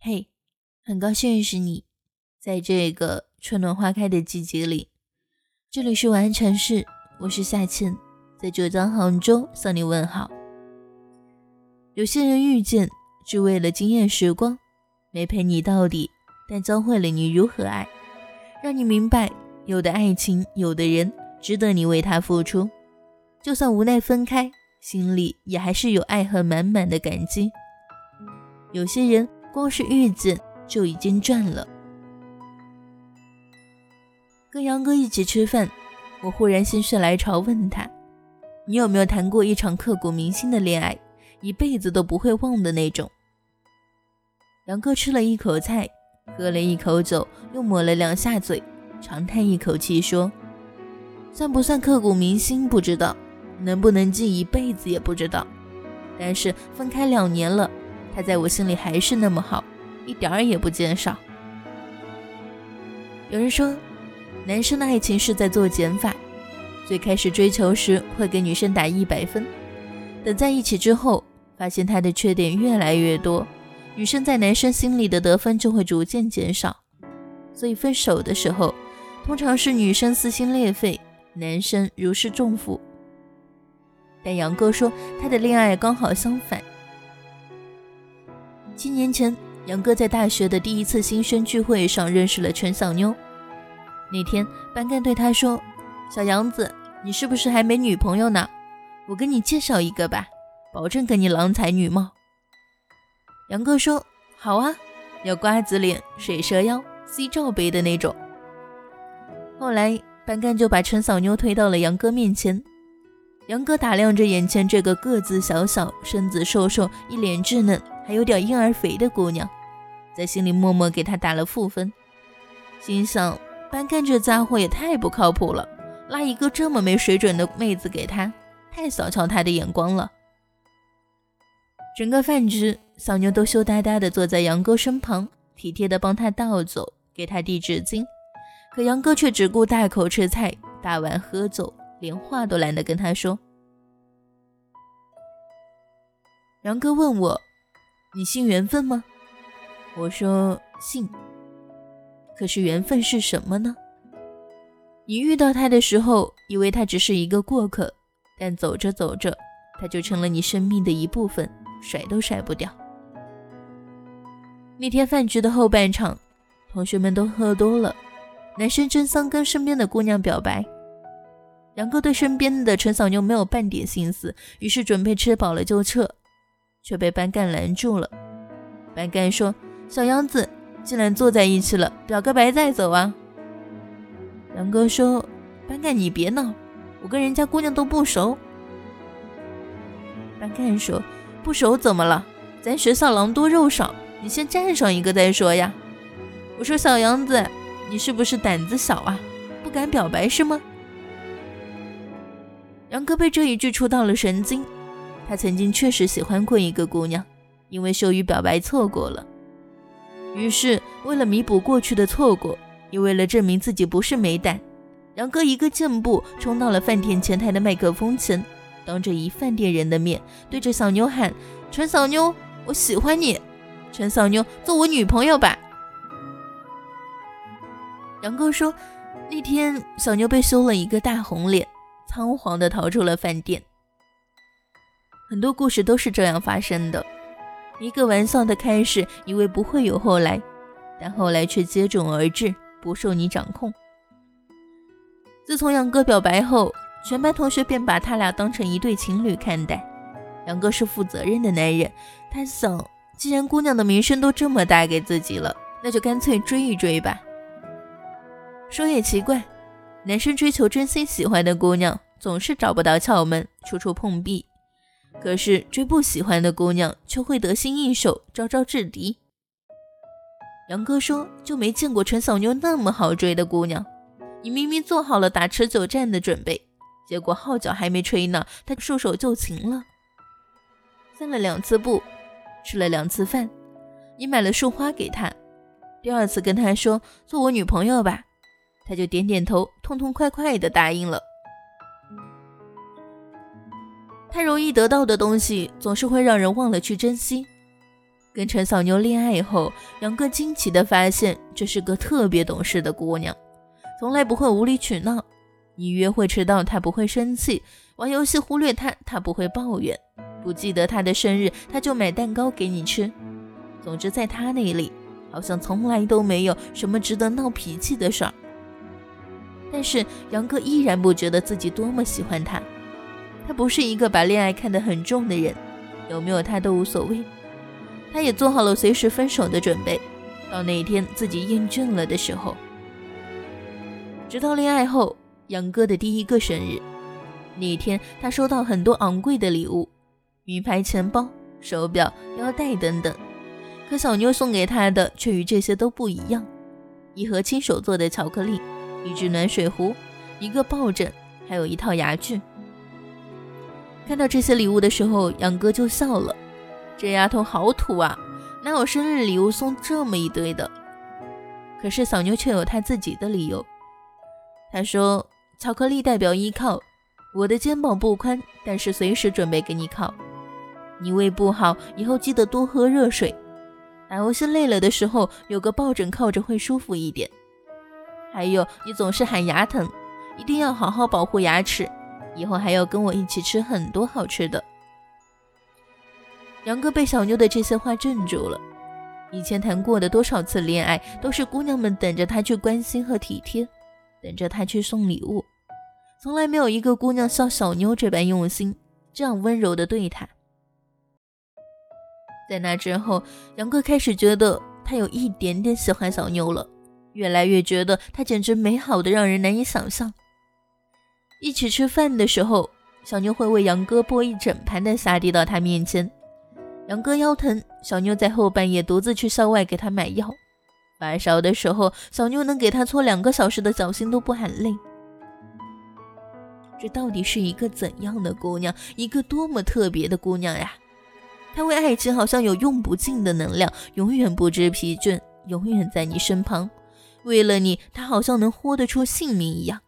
嘿，很高兴认识你，在这个春暖花开的季节里，这里是晚安城市，我是夏倩，在浙江杭州向你问好。有些人遇见只为了惊艳时光，没陪你到底，但教会了你如何爱，让你明白有的爱情，有的人值得你为他付出，就算无奈分开，心里也还是有爱和满满的感激。有些人。光是遇见就已经赚了。跟杨哥一起吃饭，我忽然心血来潮问他：“你有没有谈过一场刻骨铭心的恋爱，一辈子都不会忘的那种？”杨哥吃了一口菜，喝了一口酒，又抹了两下嘴，长叹一口气说：“算不算刻骨铭心不知道，能不能记一辈子也不知道，但是分开两年了。”他在我心里还是那么好，一点儿也不减少。有人说，男生的爱情是在做减法，最开始追求时会给女生打一百分，等在一起之后，发现他的缺点越来越多，女生在男生心里的得分就会逐渐减少。所以分手的时候，通常是女生撕心裂肺，男生如释重负。但杨哥说，他的恋爱刚好相反。七年前，杨哥在大学的第一次新生聚会上认识了陈小妞。那天，班干对他说：“小杨子，你是不是还没女朋友呢？我给你介绍一个吧，保证给你郎才女貌。”杨哥说：“好啊，要瓜子脸、水蛇腰、C 罩杯的那种。”后来，班干就把陈小妞推到了杨哥面前。杨哥打量着眼前这个个子小小、身子瘦瘦、一脸稚嫩。还有点婴儿肥的姑娘，在心里默默给她打了负分，心想班干这家伙也太不靠谱了，拉一个这么没水准的妹子给他，太小瞧他的眼光了。整个饭局，小妞都羞答答的坐在杨哥身旁，体贴的帮他倒酒，给他递纸巾，可杨哥却只顾大口吃菜，大碗喝酒，连话都懒得跟他说。杨哥问我。你信缘分吗？我说信。可是缘分是什么呢？你遇到他的时候，以为他只是一个过客，但走着走着，他就成了你生命的一部分，甩都甩不掉。那天饭局的后半场，同学们都喝多了，男生争桑跟身边的姑娘表白。杨哥对身边的陈小妞没有半点心思，于是准备吃饱了就撤。却被班干拦住了。班干说：“小杨子，既然坐在一起了，表个白再走啊。”杨哥说：“班干，你别闹，我跟人家姑娘都不熟。”班干说：“不熟怎么了？咱学校狼多肉少，你先站上一个再说呀。”我说：“小杨子，你是不是胆子小啊？不敢表白是吗？”杨哥被这一句触到了神经。他曾经确实喜欢过一个姑娘，因为羞于表白错过了。于是，为了弥补过去的错过，也为了证明自己不是没胆，杨哥一个箭步冲到了饭店前台的麦克风前，当着一饭店人的面，对着小妞喊：“陈小妞，我喜欢你，陈小妞，做我女朋友吧。”杨哥说，那天小妞被羞了一个大红脸，仓皇地逃出了饭店。很多故事都是这样发生的，一个玩笑的开始，以为不会有后来，但后来却接踵而至，不受你掌控。自从杨哥表白后，全班同学便把他俩当成一对情侣看待。杨哥是负责任的男人，他想，既然姑娘的名声都这么大给自己了，那就干脆追一追吧。说也奇怪，男生追求真心喜欢的姑娘，总是找不到窍门，处处碰壁。可是追不喜欢的姑娘，却会得心应手，招招制敌。杨哥说，就没见过陈小妞那么好追的姑娘。你明明做好了打持久战的准备，结果号角还没吹呢，她束手就擒了。散了两次步，吃了两次饭，你买了束花给她，第二次跟她说做我女朋友吧，她就点点头，痛痛快快的答应了。太容易得到的东西，总是会让人忘了去珍惜。跟陈小妞恋爱后，杨哥惊奇地发现这是个特别懂事的姑娘，从来不会无理取闹。你约会迟到，她不会生气；玩游戏忽略她，她不会抱怨；不记得她的生日，她就买蛋糕给你吃。总之，在她那里，好像从来都没有什么值得闹脾气的事儿。但是杨哥依然不觉得自己多么喜欢她。他不是一个把恋爱看得很重的人，有没有他都无所谓。他也做好了随时分手的准备，到那一天自己厌倦了的时候。直到恋爱后，杨哥的第一个生日那一天，他收到很多昂贵的礼物，名牌钱包、手表、腰带等等。可小妞送给他的却与这些都不一样：一盒亲手做的巧克力，一只暖水壶，一个抱枕，还有一套牙具。看到这些礼物的时候，杨哥就笑了。这丫头好土啊，哪有生日礼物送这么一堆的？可是小妞却有她自己的理由。她说：“巧克力代表依靠，我的肩膀不宽，但是随时准备给你靠。你胃不好，以后记得多喝热水。打游戏累了的时候，有个抱枕靠着会舒服一点。还有，你总是喊牙疼，一定要好好保护牙齿，以后还要跟我一起吃很多好吃的。”杨哥被小妞的这些话镇住了。以前谈过的多少次恋爱，都是姑娘们等着他去关心和体贴，等着他去送礼物，从来没有一个姑娘像小妞这般用心，这样温柔的对他。在那之后，杨哥开始觉得他有一点点喜欢小妞了，越来越觉得她简直美好的让人难以想象。一起吃饭的时候，小妞会为杨哥剥一整盘的虾递到他面前。杨哥腰疼，小妞在后半夜独自去校外给他买药。发烧的时候，小妞能给他搓两个小时的脚心都不喊累。这到底是一个怎样的姑娘？一个多么特别的姑娘呀！她为爱情好像有用不尽的能量，永远不知疲倦，永远在你身旁。为了你，她好像能豁得出性命一样。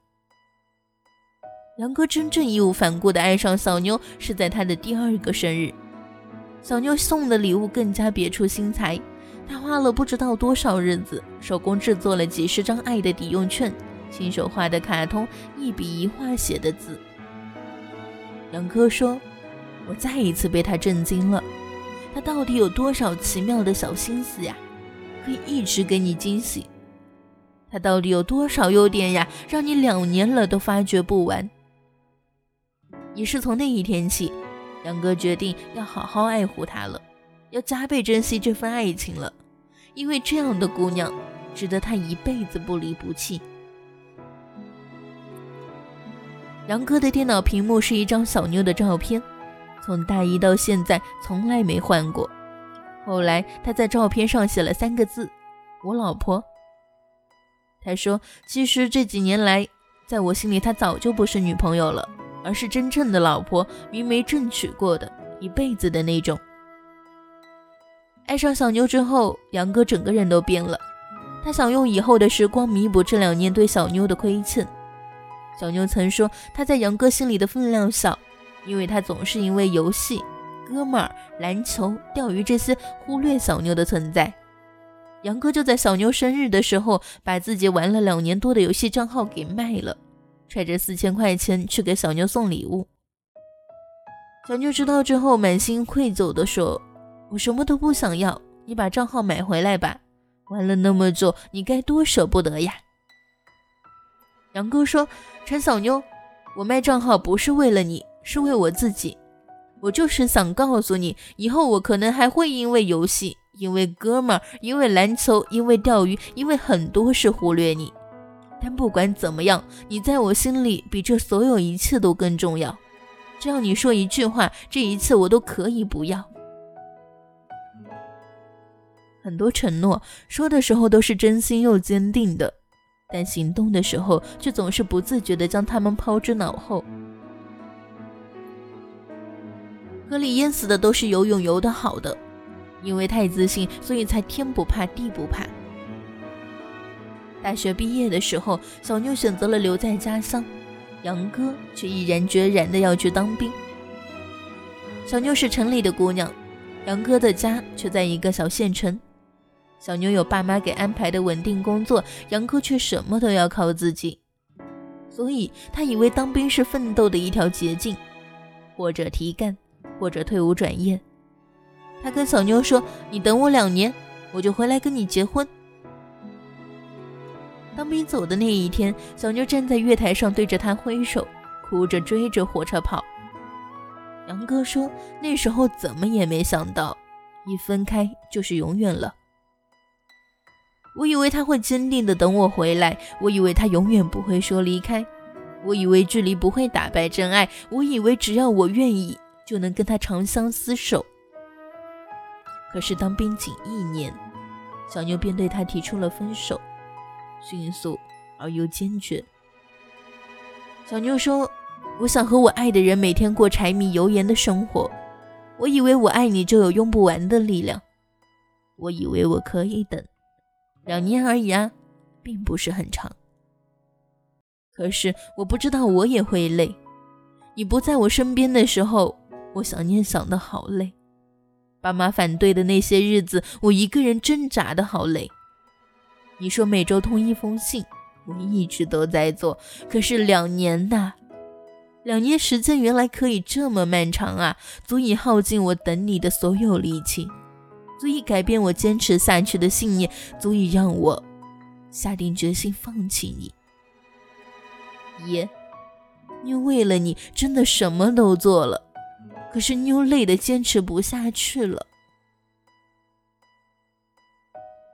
杨哥真正义无反顾地爱上小妞，是在他的第二个生日。小妞送的礼物更加别出心裁，她花了不知道多少日子，手工制作了几十张爱的抵用券，亲手画的卡通，一笔一画写的字。杨哥说：“我再一次被他震惊了，他到底有多少奇妙的小心思呀？可以一直给你惊喜。他到底有多少优点呀？让你两年了都发掘不完。”也是从那一天起。杨哥决定要好好爱护她了，要加倍珍惜这份爱情了，因为这样的姑娘值得他一辈子不离不弃。杨哥的电脑屏幕是一张小妞的照片，从大一到现在从来没换过。后来他在照片上写了三个字：“我老婆。”他说：“其实这几年来，在我心里，她早就不是女朋友了。”而是真正的老婆，明媒正娶过的，一辈子的那种。爱上小妞之后，杨哥整个人都变了。他想用以后的时光弥补这两年对小妞的亏欠。小妞曾说，他在杨哥心里的分量小，因为他总是因为游戏、哥们儿、篮球、钓鱼这些忽略小妞的存在。杨哥就在小妞生日的时候，把自己玩了两年多的游戏账号给卖了。揣着四千块钱去给小妞送礼物，小妞知道之后满心愧疚地说：“我什么都不想要，你把账号买回来吧。玩了那么久，你该多舍不得呀。”杨哥说：“陈小妞，我卖账号不是为了你，是为我自己。我就是想告诉你，以后我可能还会因为游戏、因为哥们儿、因为篮球、因为钓鱼、因为很多事忽略你。”但不管怎么样，你在我心里比这所有一切都更重要。只要你说一句话，这一切我都可以不要。很多承诺说的时候都是真心又坚定的，但行动的时候却总是不自觉地将他们抛之脑后。河里淹死的都是游泳游得好的，因为太自信，所以才天不怕地不怕。大学毕业的时候，小妞选择了留在家乡，杨哥却毅然决然的要去当兵。小妞是城里的姑娘，杨哥的家却在一个小县城。小妞有爸妈给安排的稳定工作，杨哥却什么都要靠自己，所以他以为当兵是奋斗的一条捷径，或者提干，或者退伍转业。他跟小妞说：“你等我两年，我就回来跟你结婚。”当兵走的那一天，小妞站在月台上对着他挥手，哭着追着火车跑。杨哥说：“那时候怎么也没想到，一分开就是永远了。我以为他会坚定的等我回来，我以为他永远不会说离开，我以为距离不会打败真爱，我以为只要我愿意，就能跟他长相厮守。可是当兵仅一年，小妞便对他提出了分手。”迅速而又坚决。小妞说：“我想和我爱的人每天过柴米油盐的生活。我以为我爱你就有用不完的力量。我以为我可以等两年而已啊，并不是很长。可是我不知道我也会累。你不在我身边的时候，我想念想的好累。爸妈反对的那些日子，我一个人挣扎的好累。”你说每周通一封信，我一直都在做。可是两年呐，两年时间原来可以这么漫长啊！足以耗尽我等你的所有力气，足以改变我坚持下去的信念，足以让我下定决心放弃你。爷，妞为了你真的什么都做了，可是妞累得坚持不下去了。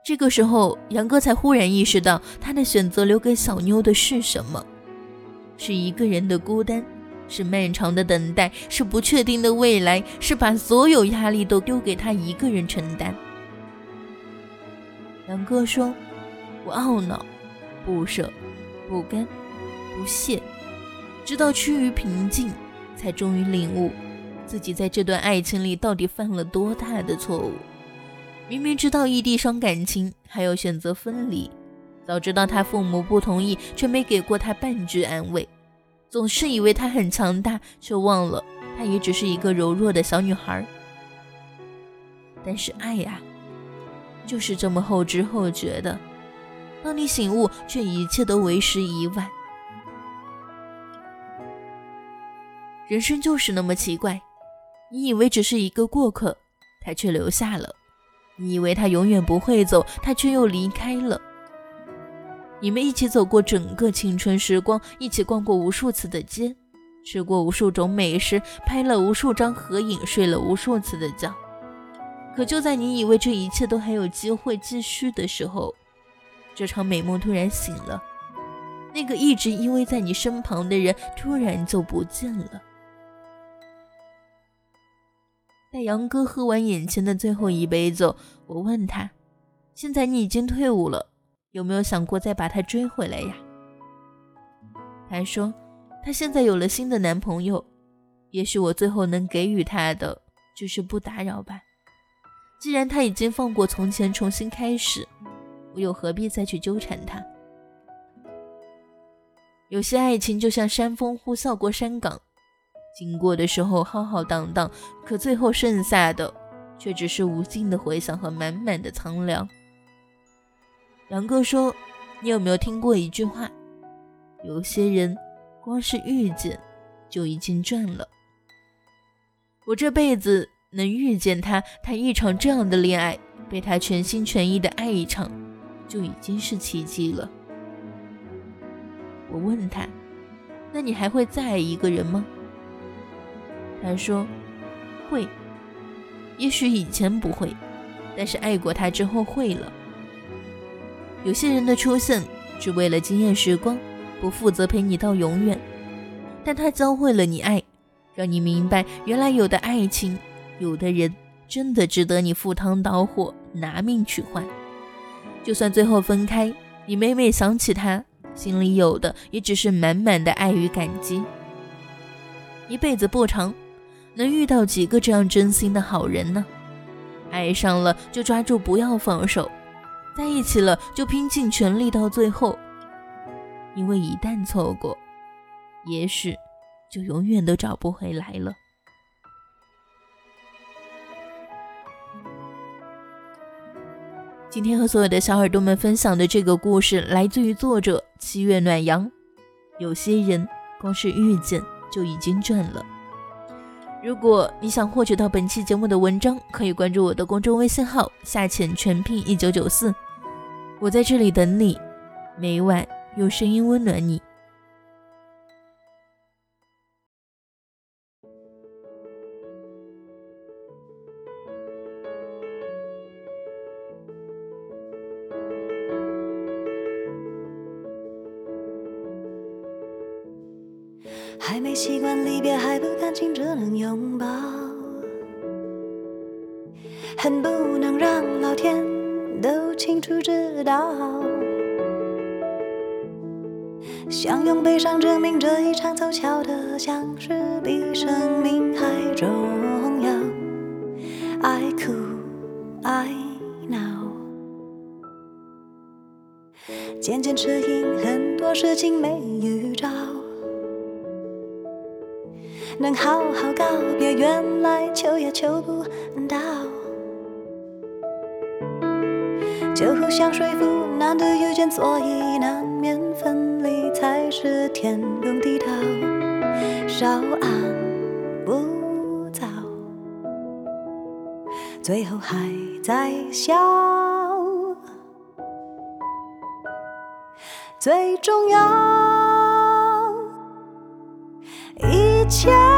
这个时候，杨哥才忽然意识到，他的选择留给小妞的是什么？是一个人的孤单，是漫长的等待，是不确定的未来，是把所有压力都丢给他一个人承担。杨哥说：“我懊恼、不舍、不甘、不屑，直到趋于平静，才终于领悟自己在这段爱情里到底犯了多大的错误。”明明知道异地伤感情，还要选择分离；早知道他父母不同意，却没给过他半句安慰。总是以为他很强大，却忘了他也只是一个柔弱的小女孩。但是爱呀，就是这么后知后觉的。当你醒悟，却一切都为时已晚。人生就是那么奇怪，你以为只是一个过客，他却留下了。你以为他永远不会走，他却又离开了。你们一起走过整个青春时光，一起逛过无数次的街，吃过无数种美食，拍了无数张合影，睡了无数次的觉。可就在你以为这一切都还有机会继续的时候，这场美梦突然醒了。那个一直依偎在你身旁的人，突然就不见了。待杨哥喝完眼前的最后一杯酒，我问他：“现在你已经退伍了，有没有想过再把他追回来呀？”他说：“他现在有了新的男朋友，也许我最后能给予他的就是不打扰吧。既然他已经放过从前，重新开始，我又何必再去纠缠他？有些爱情就像山峰呼啸过山岗。”经过的时候浩浩荡荡，可最后剩下的却只是无尽的回响和满满的苍凉。杨哥说：“你有没有听过一句话？有些人光是遇见就已经赚了。我这辈子能遇见他，谈一场这样的恋爱，被他全心全意的爱一场，就已经是奇迹了。”我问他：“那你还会再爱一个人吗？”他说：“会，也许以前不会，但是爱过他之后会了。有些人的出现只为了惊艳时光，不负责陪你到永远。但他教会了你爱，让你明白，原来有的爱情，有的人真的值得你赴汤蹈火，拿命去换。就算最后分开，你每每想起他，心里有的也只是满满的爱与感激。一辈子不长。”能遇到几个这样真心的好人呢？爱上了就抓住，不要放手；在一起了就拼尽全力到最后。因为一旦错过，也许就永远都找不回来了。今天和所有的小耳朵们分享的这个故事，来自于作者七月暖阳。有些人光是遇见就已经赚了。如果你想获取到本期节目的文章，可以关注我的公众微信号“下潜全拼一九九四”，我在这里等你，每晚用声音温暖你。习惯离别，还不甘心只能拥抱，恨不能让老天都清楚知道，想用悲伤证明这一场凑巧的相识比生命还重要。爱哭爱闹，渐渐适应很多事情没预兆。能好好告别，原来求也求不到，就互相说服，难得遇见，所以难免分离，才是天公地道，稍安勿躁，最后还在笑，最重要，一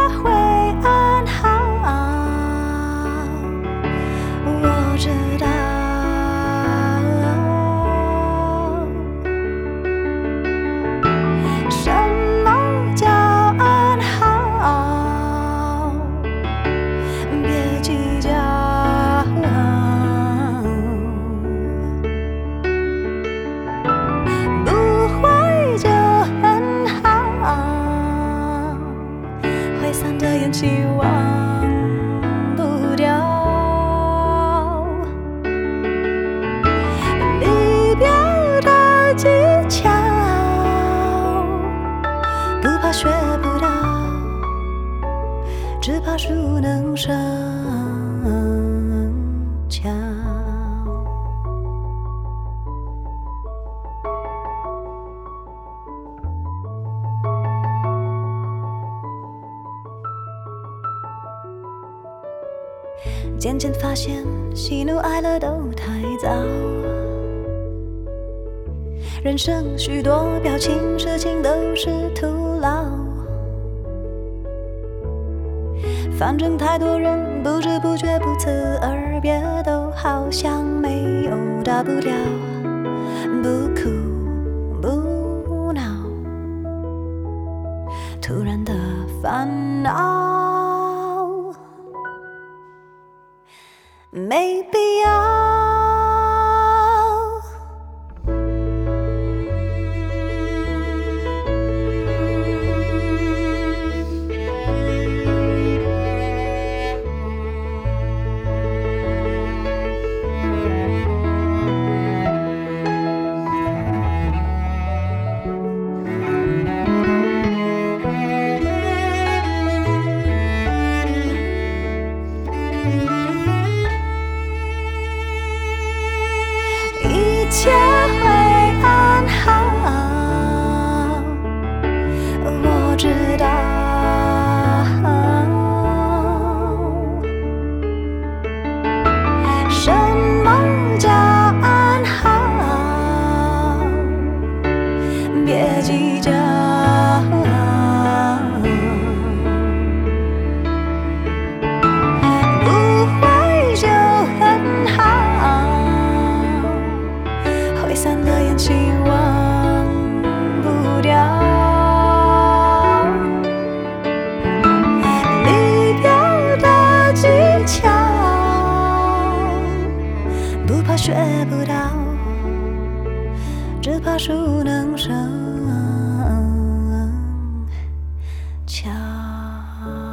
喜怒哀乐都太早。人生许多表情、事情都是徒劳。反正太多人不知不觉不辞而别，都好像没有大不了。不哭不闹，突然的烦恼。没必 love.